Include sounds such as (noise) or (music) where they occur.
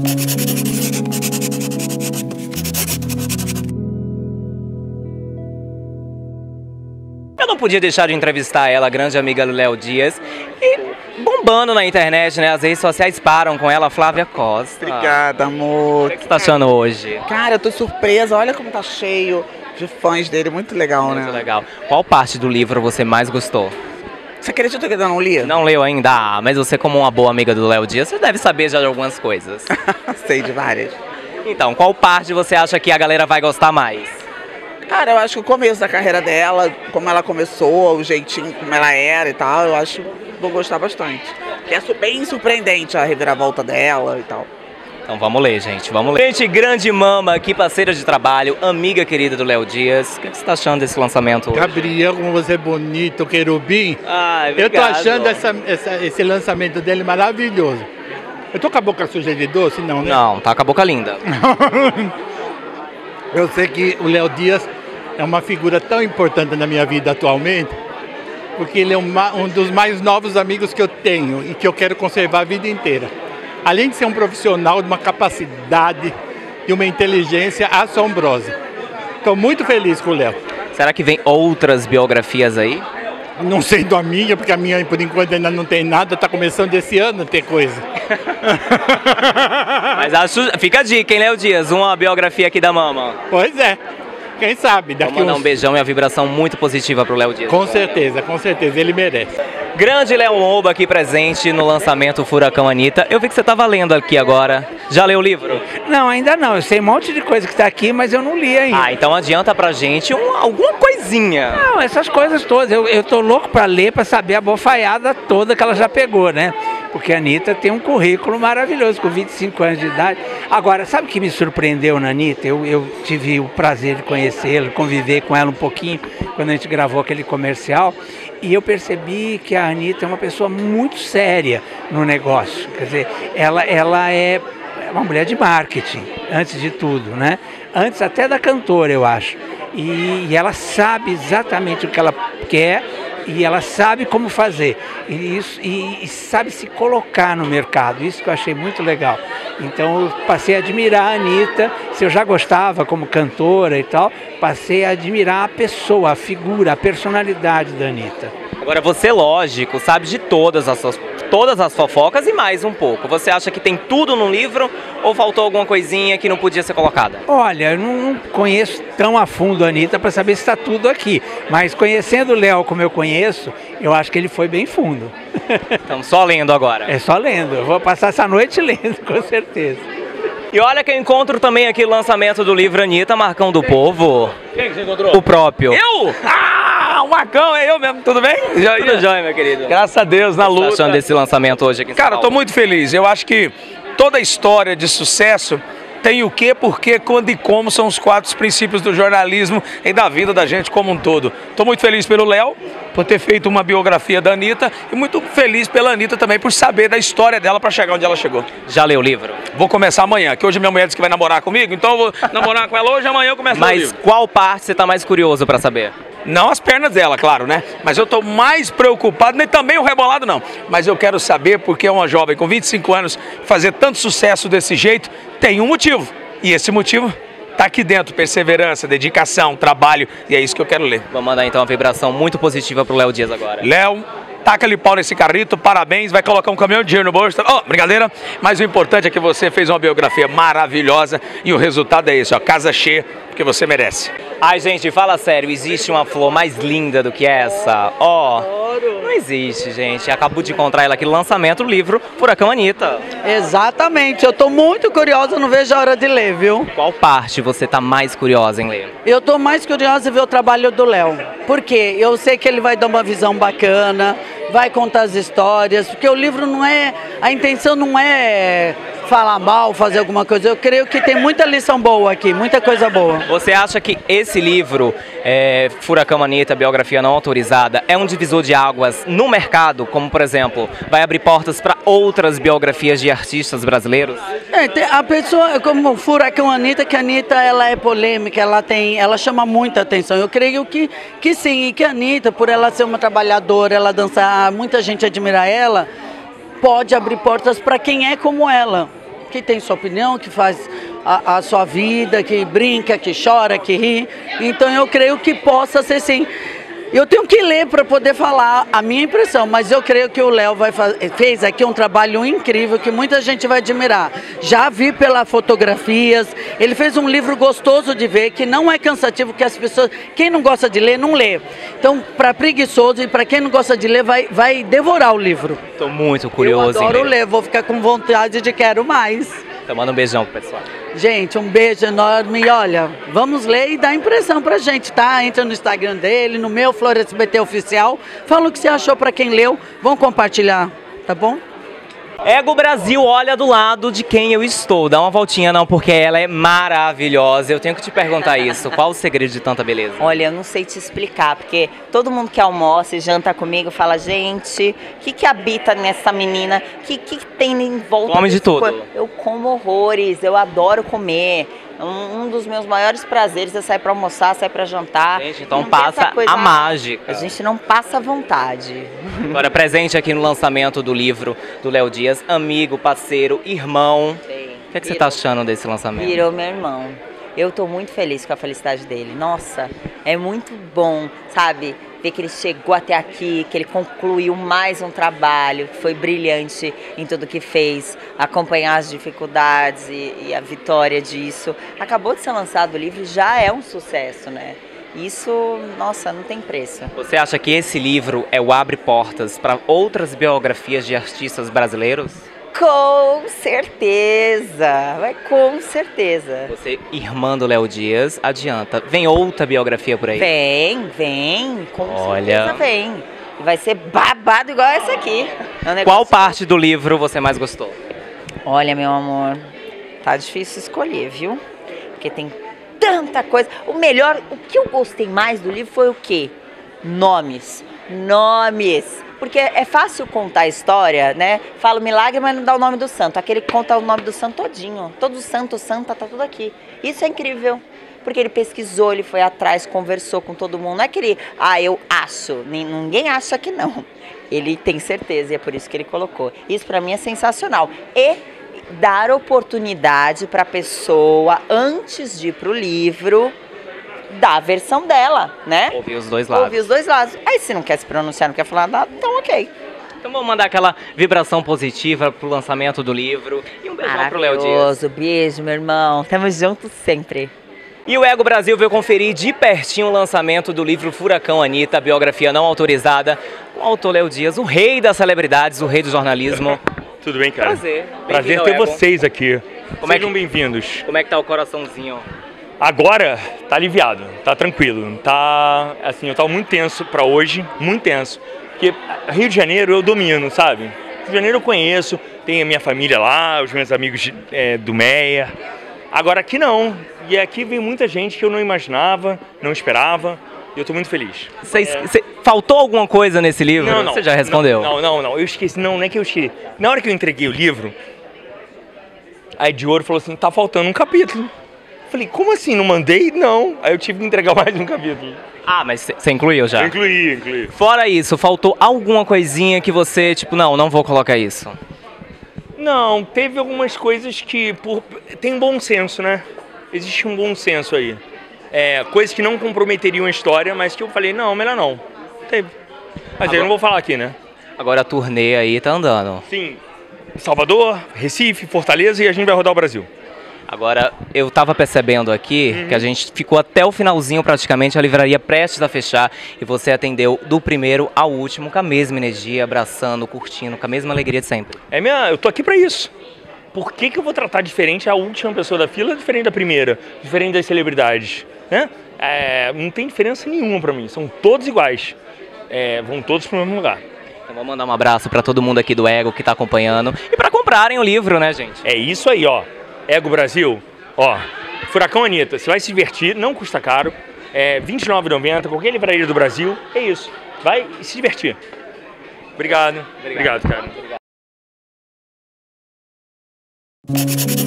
Eu não podia deixar de entrevistar ela, a grande amiga Léo Dias. E bombando na internet, né? As redes sociais param com ela, Flávia Costa. Obrigada, amor. O que você tá achando hoje? Cara, eu tô surpresa. Olha como tá cheio de fãs dele. Muito legal, né? Muito legal. Qual parte do livro você mais gostou? Você acredita que eu não li? Não leu ainda? Ah, mas você como uma boa amiga do Léo Dias, você deve saber já de algumas coisas. (laughs) Sei de várias. Então, qual parte você acha que a galera vai gostar mais? Cara, eu acho que o começo da carreira dela, como ela começou, o jeitinho como ela era e tal, eu acho que vou gostar bastante. Que é bem surpreendente a reviravolta dela e tal. Então vamos ler, gente, vamos ler. Gente, grande mama aqui, parceira de trabalho, amiga querida do Léo Dias. O que você tá achando desse lançamento hoje? Gabriel, como você é bonito, querubim. Ai, Eu tô obrigado. achando essa- essa- esse lançamento dele maravilhoso. Eu tô com a boca suja de doce? Não, né? Não, tá com a boca linda. (laughs) Eu sei que o Léo Dias é uma figura tão importante na minha vida atualmente, porque ele é uma- um dos mais novos amigos que eu tenho e que eu quero conservar a vida inteira. Além de ser um profissional de uma capacidade e uma inteligência assombrosa. Estou muito feliz com o Léo. Será que vem outras biografias aí? Não sendo a minha, porque a minha por enquanto ainda não tem nada, está começando esse ano a ter coisa. (laughs) (laughs) Mas acho, fica a dica, hein, Léo Dias? Uma biografia aqui da mama. Pois é. Quem sabe? Daqui Vamos mandar uns... um beijão e uma vibração muito positiva pro Léo Dias. Com certeza, com certeza, ele merece. Grande Léo Lobo aqui presente no lançamento Furacão Anitta. Eu vi que você tava lendo aqui agora. Já leu o livro? Não, ainda não. Eu sei um monte de coisa que está aqui, mas eu não li ainda. Ah, então adianta pra gente um- alguma coisinha. Não, essas coisas todas. Eu, eu tô louco para ler, para saber a bofaiada toda que ela já pegou, né? Porque a Anitta tem um currículo maravilhoso, com 25 anos de idade. Agora, sabe o que me surpreendeu na Anitta? Eu, eu tive o prazer de conhecê-la, conviver com ela um pouquinho, quando a gente gravou aquele comercial. E eu percebi que a Anitta é uma pessoa muito séria no negócio. Quer dizer, ela, ela é uma mulher de marketing, antes de tudo, né? Antes até da cantora, eu acho. E, e ela sabe exatamente o que ela quer e ela sabe como fazer. E, isso, e, e sabe se colocar no mercado. Isso que eu achei muito legal. Então eu passei a admirar a Anitta. Se eu já gostava como cantora e tal, passei a admirar a pessoa, a figura, a personalidade da Anitta. Agora você, lógico, sabe de todas as suas, todas as fofocas e mais um pouco. Você acha que tem tudo no livro ou faltou alguma coisinha que não podia ser colocada? Olha, eu não, conheço tão a fundo a Anitta para saber se está tudo aqui. Mas conhecendo o Léo como eu conheço, eu acho que ele foi bem fundo. Estamos (laughs) só lendo agora. É só lendo. Eu vou passar essa noite lendo, (laughs) com certeza. E olha que eu encontro também aqui o lançamento do livro Anitta, Marcão do Povo. Quem que você encontrou? O próprio. Eu? Ah, o Marcão, é eu mesmo, tudo bem? Tudo jóia, meu querido. Graças a Deus, na Tá luta. achando desse lançamento hoje aqui Cara, eu tô muito feliz. Eu acho que toda história de sucesso tem o que, porquê, quando e como são os quatro princípios do jornalismo e da vida da gente como um todo. Tô muito feliz pelo Léo por ter feito uma biografia da Anitta e muito feliz pela Anitta também por saber da história dela para chegar onde ela chegou. Já leu o livro? Vou começar amanhã, que hoje minha mulher disse que vai namorar comigo, então eu vou namorar com ela hoje, amanhã eu começo Mas qual parte você tá mais curioso pra saber? Não as pernas dela, claro, né? Mas eu tô mais preocupado, nem também o rebolado não. Mas eu quero saber porque é uma jovem com 25 anos fazer tanto sucesso desse jeito, tem um motivo. E esse motivo tá aqui dentro, perseverança, dedicação, trabalho, e é isso que eu quero ler. Vou mandar então uma vibração muito positiva pro Léo Dias agora. Léo, taca-lhe pau nesse carrito, parabéns, vai colocar um caminhão de dinheiro no bolso. Oh, brincadeira, mas o importante é que você fez uma biografia maravilhosa e o resultado é esse, ó, casa cheia, porque você merece. Ai, gente, fala sério, existe uma flor mais linda do que essa? Ó, não existe, gente. Acabou de encontrar ela aqui no lançamento do livro Furacão Anitta. Exatamente, eu tô muito curiosa, não vejo a hora de ler, viu? Qual parte você tá mais curiosa em ler? Eu tô mais curiosa em ver o trabalho do Léo. Por quê? Eu sei que ele vai dar uma visão bacana, vai contar as histórias, porque o livro não é. A intenção não é falar mal, fazer alguma coisa. Eu creio que tem muita lição boa aqui, muita coisa boa. Você acha que esse livro, é, Furacão Anitta, biografia não autorizada, é um divisor de águas no mercado? Como, por exemplo, vai abrir portas para outras biografias de artistas brasileiros? É, a pessoa, como o Furacão Anitta, que a Anitta ela é polêmica, ela tem, ela chama muita atenção. Eu creio que, que sim, e que a Anitta, por ela ser uma trabalhadora, ela dançar, muita gente admira ela, pode abrir portas para quem é como ela. Que tem sua opinião, que faz a, a sua vida, que brinca, que chora, que ri. Então eu creio que possa ser sim. Eu tenho que ler para poder falar a minha impressão, mas eu creio que o Léo fez aqui um trabalho incrível que muita gente vai admirar. Já vi pelas fotografias, ele fez um livro gostoso de ver, que não é cansativo, que as pessoas, quem não gosta de ler, não lê. Então, para preguiçoso e para quem não gosta de ler, vai, vai devorar o livro. Estou muito curioso. Eu adoro ler, vou ficar com vontade de quero mais. Então manda um beijão pro pessoal. Gente, um beijo enorme. E olha, vamos ler e dar impressão pra gente, tá? Entra no Instagram dele, no meu Flores BT Oficial. Fala o que você achou pra quem leu. Vamos compartilhar, tá bom? Ego Brasil olha do lado de quem eu estou. Dá uma voltinha não, porque ela é maravilhosa. Eu tenho que te perguntar isso. Qual o segredo de tanta beleza? Olha, eu não sei te explicar, porque todo mundo que almoça e janta comigo fala, gente, o que, que habita nessa menina? O que, que tem em volta? Come de tudo. Eu como horrores, eu adoro comer. Um, um, dos meus maiores prazeres é sair para almoçar, sair para jantar. Gente, então passa a mágica. A gente não passa vontade. Agora, presente aqui no lançamento do livro do Léo Dias, amigo, parceiro, irmão. Sim. O que, é que você está achando desse lançamento? Virou meu irmão. Eu estou muito feliz com a felicidade dele. Nossa, é muito bom, sabe? Ver que ele chegou até aqui, que ele concluiu mais um trabalho, foi brilhante em tudo que fez, acompanhar as dificuldades e, e a vitória disso. Acabou de ser lançado o livro, já é um sucesso, né? Isso, nossa, não tem preço. Você acha que esse livro é o abre portas para outras biografias de artistas brasileiros? Com certeza, vai com certeza. Você, irmã do Léo Dias, adianta. Vem outra biografia por aí? Vem, vem, com Olha. certeza vem. Vai ser babado igual essa aqui. É um Qual parte do livro você mais gostou? Olha, meu amor, tá difícil escolher, viu? Porque tem tanta coisa. O melhor, o que eu gostei mais do livro foi o quê? Nomes. Nomes porque é fácil contar a história, né? Fala o milagre, mas não dá o nome do santo. Aquele que conta o nome do santo todinho. Todo santo, santa, tá tudo aqui. Isso é incrível. Porque ele pesquisou, ele foi atrás, conversou com todo mundo. Não é que ele, ah, eu acho. Ninguém acha que não. Ele tem certeza e é por isso que ele colocou. Isso para mim é sensacional. E dar oportunidade para a pessoa, antes de ir para o livro, da versão dela, né? Ouvir os dois lados. Ouvir os dois lados. Aí se não quer se pronunciar, não quer falar nada, então ok. Então vamos mandar aquela vibração positiva pro lançamento do livro. E um beijão pro Léo Dias. Beijo, meu irmão. Tamo juntos sempre. E o Ego Brasil veio conferir de pertinho o lançamento do livro Furacão Anitta, biografia não autorizada, com o autor Léo Dias, o rei das celebridades, o rei do jornalismo. (laughs) Tudo bem, cara? Prazer. Prazer ter vocês aqui. Como Sejam é que... bem-vindos. Como é que tá o coraçãozinho? Agora tá aliviado, tá tranquilo. Tá assim, eu tava muito tenso para hoje, muito tenso. Porque Rio de Janeiro eu domino, sabe? Rio de Janeiro eu conheço, tem a minha família lá, os meus amigos é, do Meia. Agora aqui não. E aqui vem muita gente que eu não imaginava, não esperava. E eu tô muito feliz. Cê, é... cê, faltou alguma coisa nesse livro? Não, não. Você já respondeu? Não, não, não. Eu esqueci. Não, não é que eu esqueci. Na hora que eu entreguei o livro, a Edioro falou assim: tá faltando um capítulo. Falei, como assim? Não mandei? Não. Aí eu tive que entregar mais um capítulo. Ah, mas você incluiu já? Eu incluí, incluí. Fora isso, faltou alguma coisinha que você, tipo, não, não vou colocar isso? Não, teve algumas coisas que por... tem bom senso, né? Existe um bom senso aí. É, coisas que não comprometeriam a história, mas que eu falei, não, melhor não. Teve. Mas Agora... eu não vou falar aqui, né? Agora a turnê aí tá andando. Sim. Salvador, Recife, Fortaleza e a gente vai rodar o Brasil. Agora, eu estava percebendo aqui uhum. que a gente ficou até o finalzinho praticamente, a livraria prestes a fechar, e você atendeu do primeiro ao último com a mesma energia, abraçando, curtindo, com a mesma alegria de sempre. É minha, eu tô aqui para isso. Por que, que eu vou tratar diferente a última pessoa da fila, diferente da primeira, diferente das celebridades? Né? É, não tem diferença nenhuma para mim, são todos iguais. É, vão todos para o mesmo lugar. Então vou mandar um abraço para todo mundo aqui do Ego que está acompanhando e para comprarem o livro, né, gente? É isso aí, ó. Ego Brasil, ó, Furacão Anitta, você vai se divertir, não custa caro, é R$29,90, qualquer livraria do Brasil, é isso. Vai se divertir. Obrigado. Obrigado, Obrigado cara. Obrigado.